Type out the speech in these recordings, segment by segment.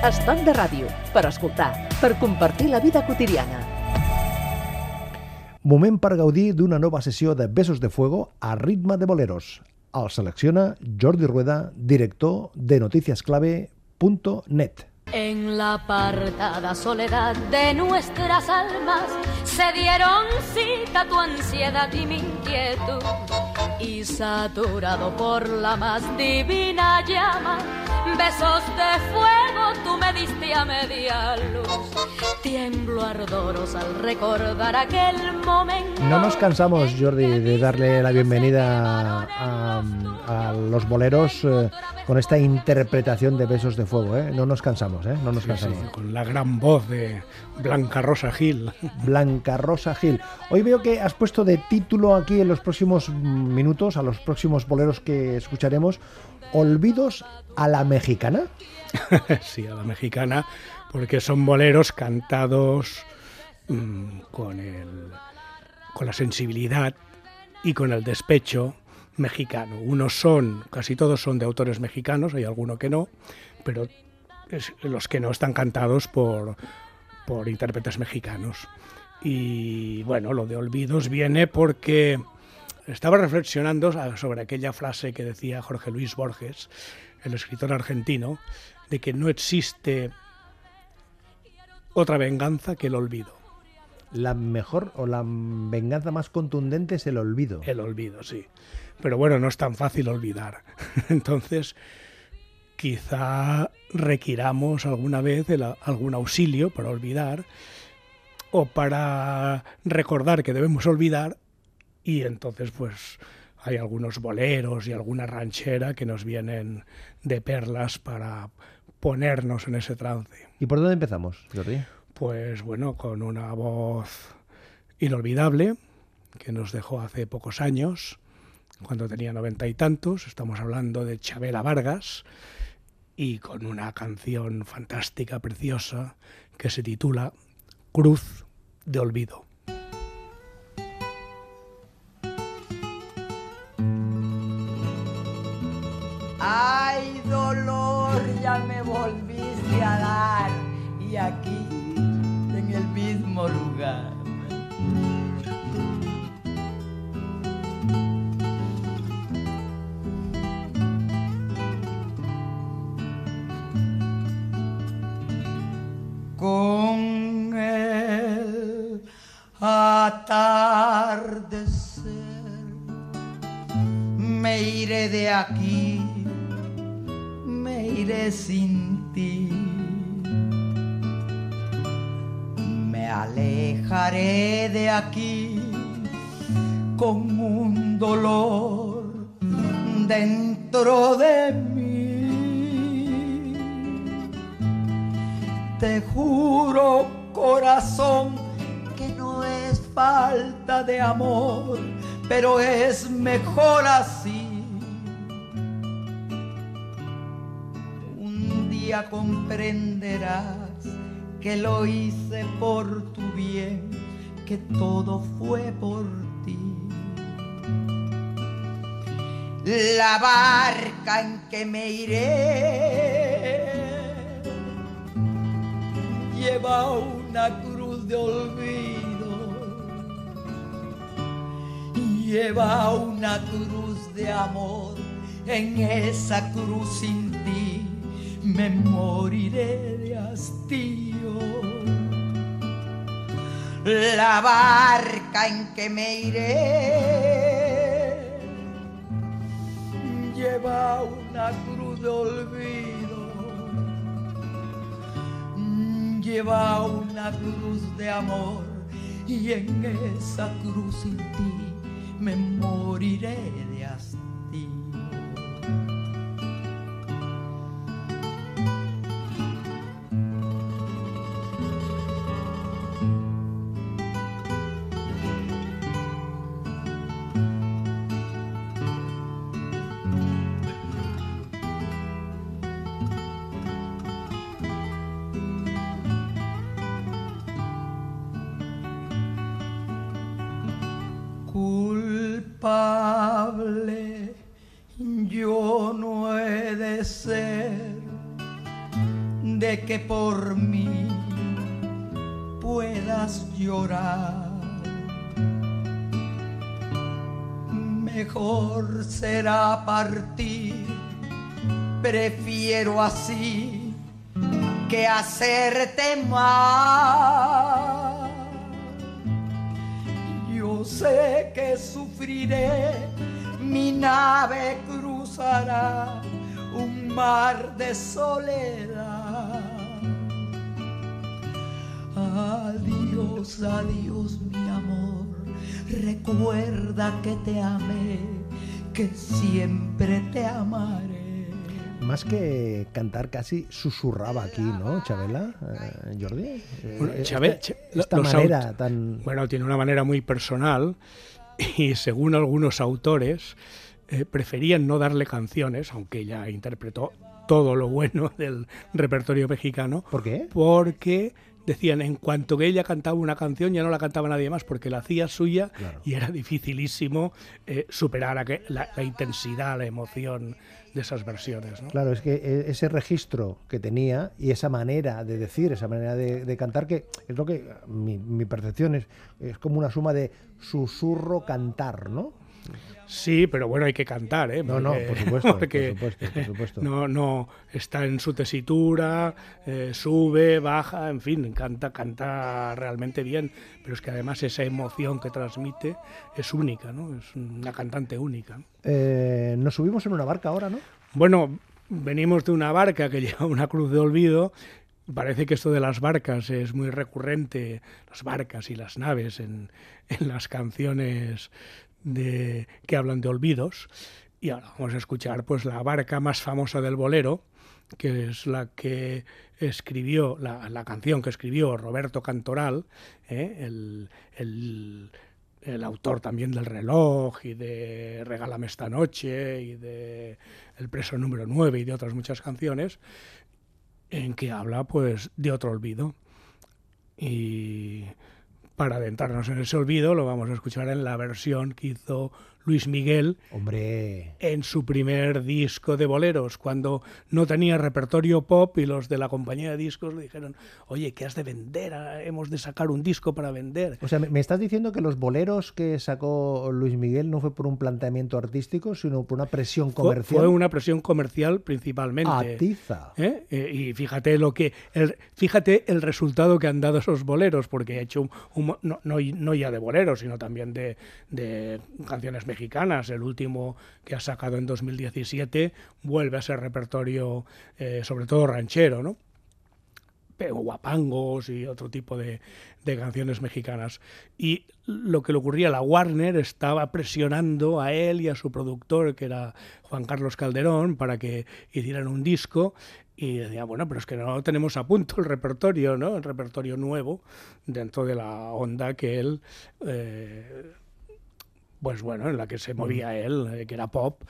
Estat de ràdio, per escoltar, per compartir la vida quotidiana. Moment per gaudir d'una nova sessió de Besos de Fuego a ritme de boleros. El selecciona Jordi Rueda, director de noticiasclave.net. En la apartada soledad de nuestras almas se dieron cita tu ansiedad y mi inquietud. Y saturado por la más divina llama, besos de fuego tú me diste a media luz. Tiemblo ardorosa al recordar aquel momento. No nos cansamos, Jordi, de darle la bienvenida a, a los boleros eh, con esta interpretación de Besos de Fuego. ¿eh? No nos cansamos, ¿eh? no nos Sí, cansamos. sí, con la gran voz de Blanca Rosa Gil. Blanca Rosa Gil. Hoy veo que has puesto de título aquí en los próximos mm, minutos, a los próximos boleros que escucharemos, Olvidos a la mexicana. sí, a la mexicana, porque son boleros cantados mm, con, el, con la sensibilidad y con el despecho mexicano. Unos son, casi todos son de autores mexicanos, hay alguno que no, pero los que no están cantados por, por intérpretes mexicanos. Y bueno, lo de olvidos viene porque estaba reflexionando sobre aquella frase que decía Jorge Luis Borges, el escritor argentino, de que no existe otra venganza que el olvido. La mejor o la venganza más contundente es el olvido. El olvido, sí. Pero bueno, no es tan fácil olvidar. Entonces, quizá requiramos alguna vez el algún auxilio para olvidar o para recordar que debemos olvidar y entonces pues hay algunos boleros y alguna ranchera que nos vienen de perlas para ponernos en ese trance. ¿Y por dónde empezamos, Jordi? Pues bueno, con una voz inolvidable que nos dejó hace pocos años, cuando tenía noventa y tantos, estamos hablando de Chabela Vargas, y con una canción fantástica, preciosa, que se titula Cruz de Olvido. De aquí, me iré sin ti. Me alejaré de aquí con un dolor dentro de mí. Te juro, corazón, que no es falta de amor, pero es mejor así. Día comprenderás que lo hice por tu bien, que todo fue por ti. La barca en que me iré lleva una cruz de olvido, lleva una cruz de amor, en esa cruz sin ti me moriré de hastío. La barca en que me iré lleva una cruz de olvido lleva una cruz de amor y en esa cruz sin ti me moriré de hastío. Culpable yo no he de ser de que por mí puedas llorar. Mejor será partir, prefiero así que hacerte mal. Sé que sufriré, mi nave cruzará un mar de soledad. Adiós, adiós, mi amor. Recuerda que te amé, que siempre te amaré. Más que cantar, casi susurraba aquí, ¿no, Chabela? Eh, Jordi. Eh, Bueno, esta- esta manera tan. Bueno, tiene una manera muy personal y según algunos autores eh, preferían no darle canciones, aunque ella interpretó todo lo bueno del repertorio mexicano, ¿Por qué? porque decían en cuanto que ella cantaba una canción ya no la cantaba nadie más porque la hacía suya Claro. y era dificilísimo eh, superar la intensidad, la emoción de esas versiones. ¿no? Claro, es que e- ese registro que tenía y esa manera de decir, esa manera de, cantar, que es lo que mi, mi percepción es, es como una suma de susurro cantar, ¿no? Sí, pero bueno, hay que cantar, ¿eh? No, no, por supuesto, porque por supuesto, por supuesto. No, no, está en su tesitura, eh, sube, baja, en fin, canta, canta realmente bien, pero es que además esa emoción que transmite es única, ¿no? Es una cantante única. Eh, nos subimos en una barca ahora, ¿no? Bueno, venimos de una barca que lleva una cruz de olvido. Parece que esto de las barcas es muy recurrente, las barcas y las naves en, en las canciones de, que hablan de olvidos. Y ahora vamos a escuchar pues la barca más famosa del bolero, que es la que escribió, la, la canción que escribió Roberto Cantoral, ¿eh? el, el- el autor también del reloj y de Regálame esta noche y de El preso número 9 y de otras muchas canciones, en que habla pues de otro olvido. Y para adentrarnos en ese olvido lo vamos a escuchar en la versión que hizo Luis Miguel Hombre, en su primer disco de boleros, cuando no tenía repertorio pop y los de la compañía de discos le dijeron, oye, ¿qué has de vender? Ah, Hemos de sacar un disco para vender. o sea, me, estás diciendo que los boleros que sacó Luis Miguel no fue por un planteamiento artístico, sino por una presión comercial. fue una presión comercial principalmente. Atiza. ¿eh? Eh, Y fíjate lo que el, fíjate el resultado que han dado esos boleros, porque ha hecho un, un- no, no, no ya de boleros, sino también de, de canciones mexicanas. El último que ha sacado en 2017 vuelve a ser repertorio, eh, sobre todo ranchero, ¿no? Guapangos y otro tipo de, de canciones mexicanas. Y lo que le ocurría, la Warner estaba presionando a él y a su productor, que era Juan Carlos Calderón, para que hicieran un disco. Y decía, bueno, pero es que no tenemos a punto el repertorio, ¿no? El repertorio nuevo, dentro de la onda que él, eh, pues bueno, en la que se movía él, eh, que era pop.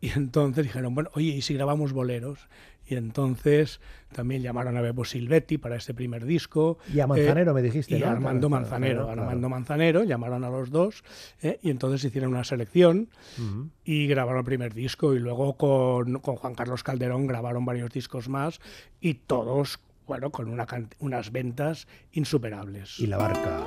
Y entonces dijeron, bueno, oye, ¿y si grabamos boleros? Y entonces también llamaron a Bebo Silvetti para este primer disco. Y a Manzanero me dijiste, Y ¿no? a Armando Manzanero, claro, claro. Armando Manzanero, llamaron a los dos, ¿eh? y entonces hicieron una selección Ujú. y grabaron el primer disco. Y luego con, con Juan Carlos Calderón grabaron varios discos más, y todos, bueno, con una unas ventas insuperables. Y la barca.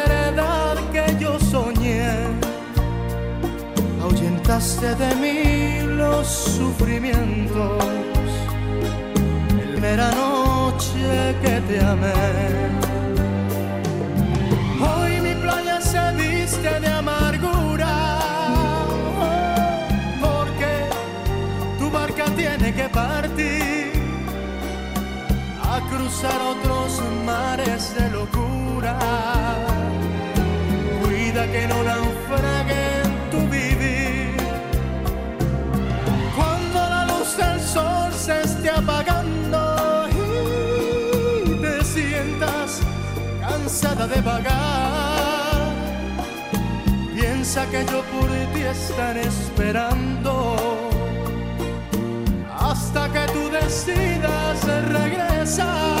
quitaste de mí los sufrimientos. El mera noche que te amé. Hoy mi playa se viste de amargura. Porque tu barca tiene que partir a cruzar otros mares de locura. Cuida que no la de piensa que yo por ti estaré esperando hasta que tú decidas regresar.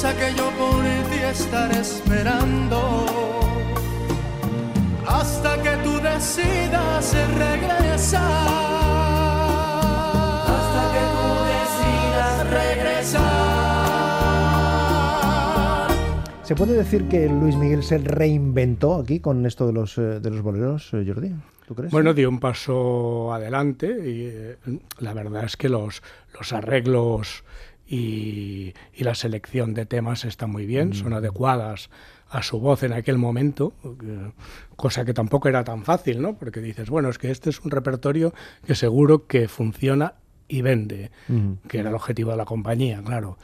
piensa que yo por ti estaré esperando hasta que tú decidas regresar. Hasta que tú decidas regresar. ¿Se puede decir que Luis Miguel se reinventó aquí con esto de los, eh, de los boleros, eh, Jordi? ¿Tú crees? Bueno, dio un paso adelante y eh, la verdad es que los, los arreglos y, y la selección de temas están muy bien, son adecuadas a su voz en aquel momento, eh, cosa que tampoco era tan fácil, ¿no? Porque dices, bueno, es que este es un repertorio que seguro que funciona y vende, Ujú. que era el objetivo de la compañía, claro.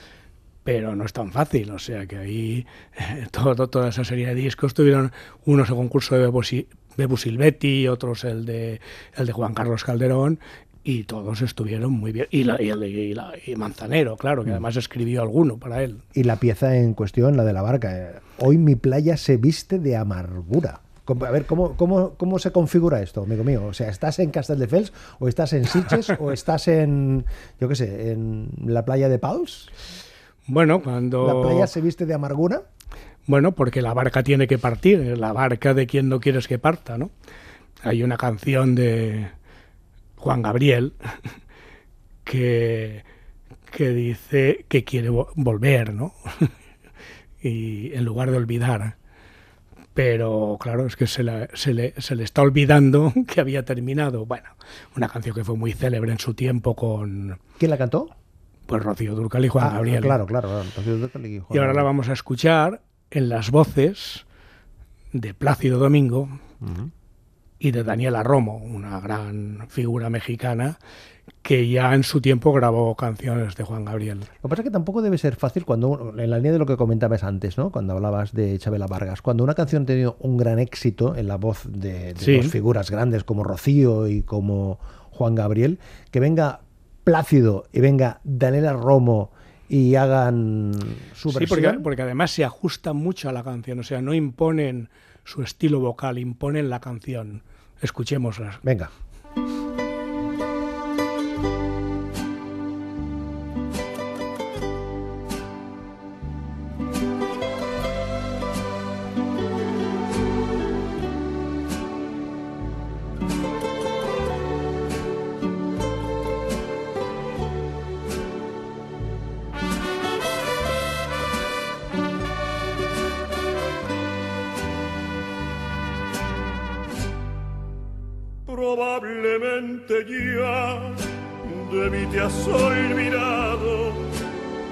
Pero no es tan fácil, o sea que ahí eh, todo, toda esa serie de discos tuvieron unos el concurso de Bebo, Bebu Silvetti, otros el de, el de Juan Carlos Calderón, y todos estuvieron muy bien. Y, la, y, el de- y la- y Manzanero, claro, que además escribió alguno para él. Y la pieza en cuestión, la de la barca. Hoy mi playa se viste de amargura. A ver, ¿cómo, cómo, cómo se configura esto, amigo mío? O sea, ¿estás en Castelldefels o estás en Sitges o estás en, yo qué sé, en la playa de Pals? Bueno, cuando... ¿La playa se viste de amargura? Bueno, porque la barca tiene que partir, la barca de quien no quieres que parta, ¿no? Hay una canción de Juan Gabriel que, que dice que quiere vo- volver, ¿no? y en lugar de olvidar. Pero claro, es que se, la- se le, se le está olvidando que había terminado. Bueno, una canción que fue muy célebre en su tiempo con ¿Quién la cantó? pues Rocío Durcal y Juan Ah, Gabriel. Claro, claro. claro. Rocío y Juan Y ahora la vamos a escuchar en las voces de Plácido Domingo. Y de Daniela Romo, una gran figura mexicana que ya en su tiempo grabó canciones de Juan Gabriel. Lo que pasa es que tampoco debe ser fácil cuando, en la línea de lo que comentabas antes, ¿no? Cuando hablabas de Chabela Vargas, cuando una canción ha tenido un gran éxito en la voz de, de Sí. dos figuras grandes como Rocío y como Juan Gabriel, que venga Plácido y venga Daniela Romo y hagan su Sí, versión. porque, porque además se ajusta mucho a la canción, o sea, no imponen su estilo vocal, imponen la canción. Escuchémosla. Venga. de te has olvidado.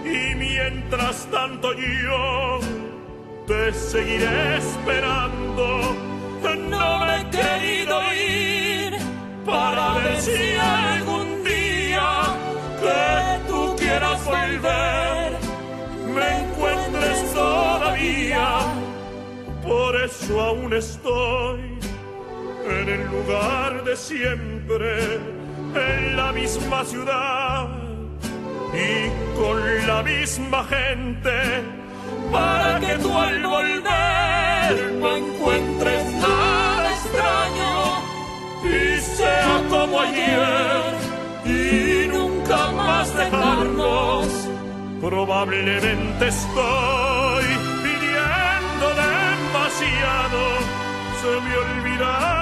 Y mientras tanto yo te seguiré esperando. No me he querido ir para ver si algún día que tú quieras volver. me encuentres todavía. Por eso aún estoy en el lugar de siempre en la misma ciudad y con la misma gente, para que tú al volver no encuentres nada extraño y sea como ayer y nunca más dejarnos. Probablemente estoy pidiendo demasiado, se me olvidaba que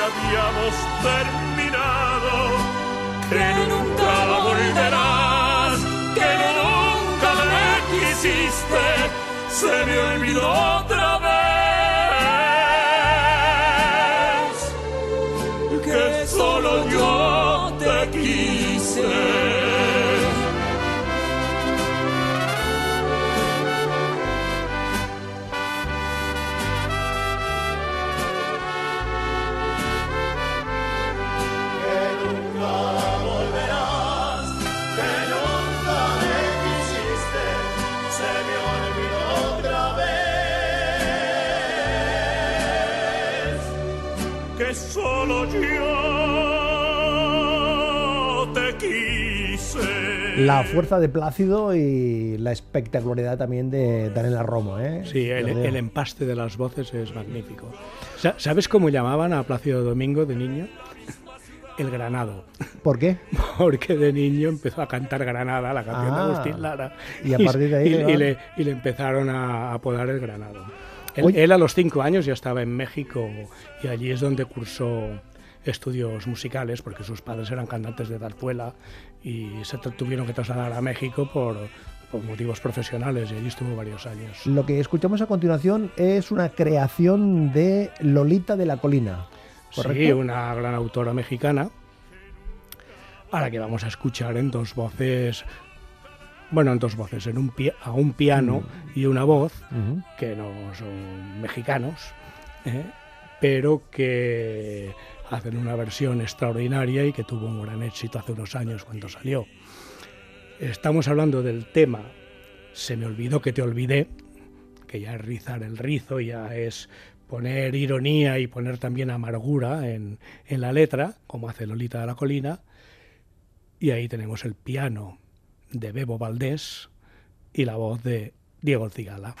habíamos terminado, que nunca volverás, que nunca me quisiste, se me olvidó otra vez. La fuerza de Plácido y la espectacularidad también de Daniela Romo, ¿eh? Sí, el, el empaste de las voces es magnífico. Sa- ¿Sabes cómo llamaban a Plácido Domingo de niño? El Granado. ¿Por qué? Porque de niño empezó a cantar Granada, la canción de Ah, Agustín Lara. y a partir de ahí y, le y va- le, y le empezaron a apodar el Granado. Él a los cinco años ya estaba en México y allí es donde cursó estudios musicales porque sus padres eran cantantes de zarzuela y se tu- tuvieron que trasladar a México por, por motivos profesionales y allí estuvo varios años. Lo que escuchamos a continuación es una creación de Lolita de la Colina. ¿Correcto? Sí, una gran autora mexicana, a la que vamos a escuchar en dos voces, bueno, en dos voces, en un a un piano y una voz, que no son mexicanos, ¿eh? pero que hacen una versión extraordinaria y que tuvo un gran éxito hace unos años cuando salió. Estamos hablando del tema Se me olvidó que te olvidé, que ya es rizar el rizo, ya es poner ironía y poner también amargura en, en la letra, como hace Lolita de la Colina. Y ahí tenemos el piano de Bebo Valdés y la voz de Diego Cigala.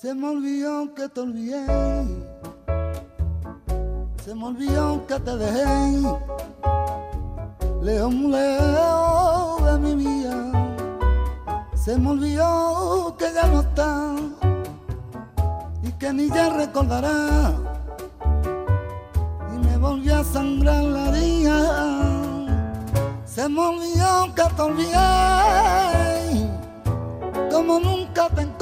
Se me olvidó que te olvidé. Se me olvidó que te dejé lejos, muy lejos de mi vida. Se me olvidó que ya no está y que ni ya recordará. Y me volvió a sangrar la herida. Se me olvidó que te olvidé, como nunca te encontré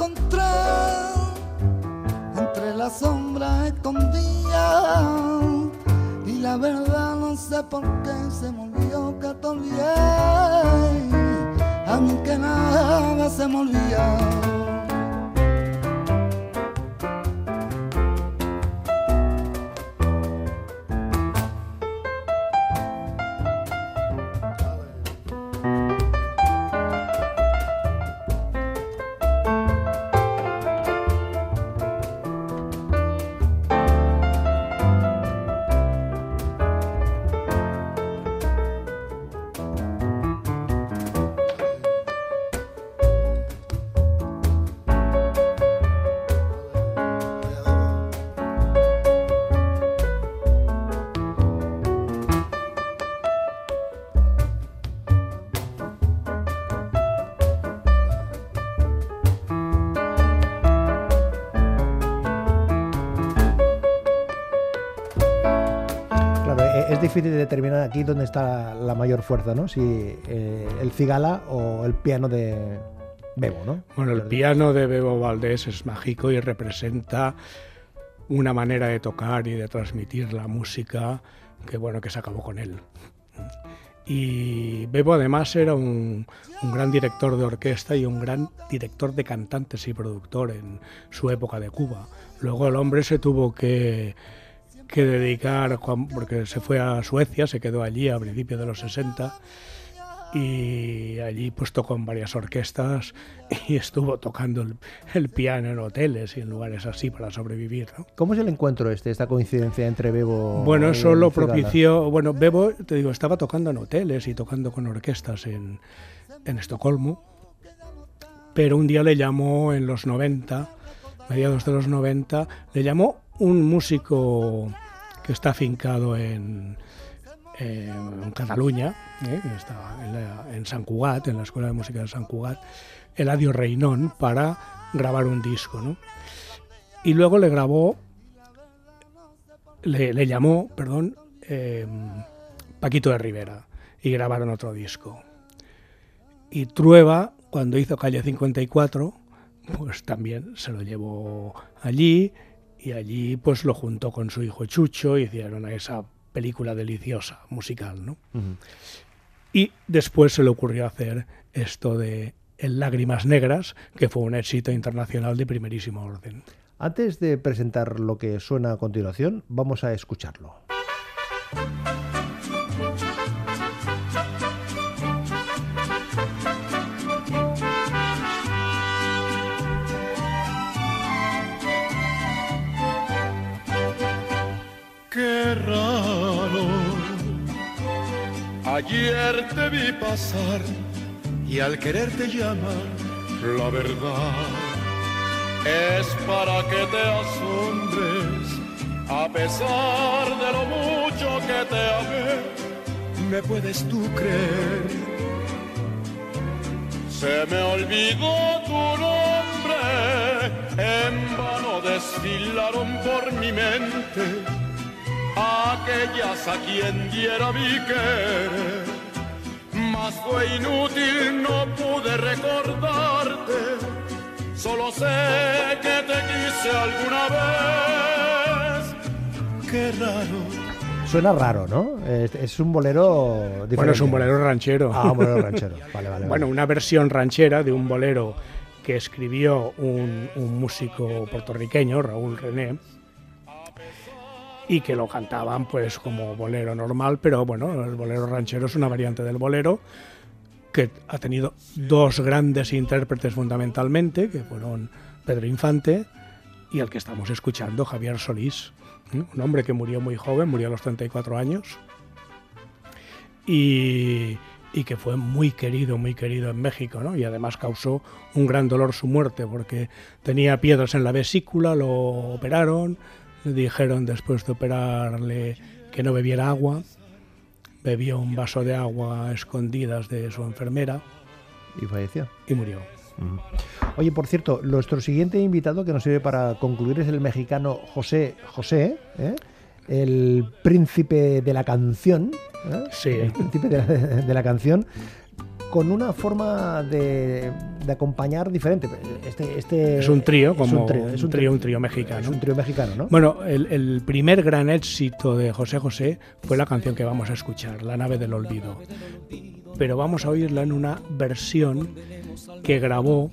entre las sombras escondidas y la verdad no sé por qué se me olvidó que te olvidé a mí que nada se me olvida difícil determinar aquí dónde está la mayor fuerza, ¿no? Si eh, el cigala o el piano de Bebo, ¿no? Bueno, el piano de Bebo Valdés es mágico y representa una manera de tocar y de transmitir la música que bueno que se acabó con él. Y Bebo además era un, un, gran director de orquesta y un gran director de cantantes y productor en su época de Cuba. Luego el hombre se tuvo que, que dedicar, porque se fue a Suecia, se quedó allí a principios de los 60 y allí pues tocó en varias orquestas y estuvo tocando el, el, piano en hoteles y en lugares así para sobrevivir. ¿no? ¿Cómo es el encuentro este, esta coincidencia entre Bebo Bueno, eso lo propició, bueno, Bebo, te digo, estaba tocando en hoteles y tocando con orquestas en, en Estocolmo, pero un día le llamó en los 90, mediados de los 90, le llamó un músico que está afincado en, en Cataluña, ¿eh? en, la, San en la Escuela de Música de San Cugat, Eladio Reinón, para grabar un disco. ¿no? Y luego le grabó, le, llamó, perdón, eh, Paquito de Rivera, y grabaron otro disco. Y Trueba, cuando hizo Calle 54, pues también se lo llevó allí, y allí pues lo juntó con su hijo Chucho y hicieron esa película deliciosa, musical, ¿no? Uh -huh. Y después se le ocurrió hacer esto de El Lágrimas Negras, que fue un éxito internacional de primerísimo orden. Antes de presentar lo que suena a continuación, vamos a escucharlo. Ayer te vi pasar y al quererte llamar, la verdad es para que te asombres. A pesar de lo mucho que te amé, me puedes tú creer. Se me olvidó tu nombre, en vano desfilaron por mi mente aquellas a quien diera mi querer. Mas fue inútil, no pude recordarte. Solo sé que te quise alguna vez. Qué raro. Suena raro, ¿no? Es, es un bolero diferente. Bueno, es un bolero ranchero. Ah, un bolero ranchero. Vale, vale. Bueno, vale. una versión ranchera de un bolero que escribió un, un músico puertorriqueño, Raúl René, y que lo cantaban pues como bolero normal, pero bueno, el bolero ranchero es una variante del bolero que ha tenido dos grandes intérpretes fundamentalmente, que fueron Pedro Infante y el que estamos escuchando, Javier Solís, ¿eh? un hombre que murió muy joven, murió a los 34 años, y, y que fue muy querido, muy querido en México, ¿no? Y además causó un gran dolor su muerte, porque tenía piedras en la vesícula, lo operaron, le dijeron después de operarle que no bebiera agua, bebió un vaso de agua a escondidas de su enfermera. Y falleció. Y murió. Oye, por cierto, nuestro siguiente invitado que nos sirve para concluir es el mexicano José José, ¿eh? el príncipe de la canción. ¿eh? Sí. El príncipe de la, de la canción con una forma de, de, acompañar diferente. Este, este es un trío, como es un trío, es un trío, un trío mexicano. Es un trío mexicano, ¿no? Bueno, el, el, primer gran éxito de José José fue la canción que vamos a escuchar, La nave del olvido. Pero vamos a oírla en una versión que grabó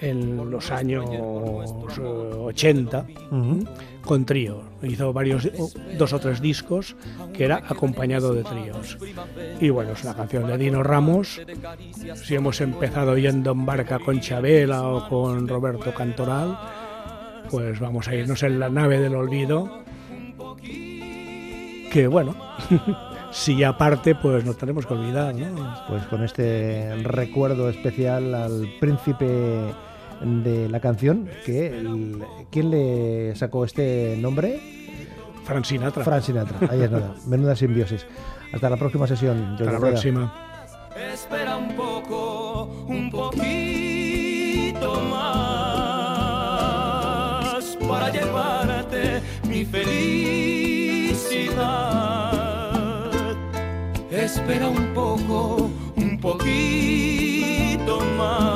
en los años 80 uh -huh. con trío. Hizo varios, dos o tres discos que era acompañado de tríos. Y bueno, es una canción de Dino Ramos. Si hemos empezado yendo en barca con Chabela o con Roberto Cantoral, pues vamos a irnos en la nave del olvido. Que bueno. si aparte, pues nos tenemos que olvidar, ¿no? Pues con este recuerdo especial al príncipe de la canción, que el, ¿quién le sacó este nombre? Fran Sinatra. Fran Sinatra, ahí es nada. Menuda simbiosis. Hasta la próxima sesión. Hasta la próxima. Espera un poco, un poquito más para llevarte mi felicidad. felicidad. Espera un poco, un poquito más.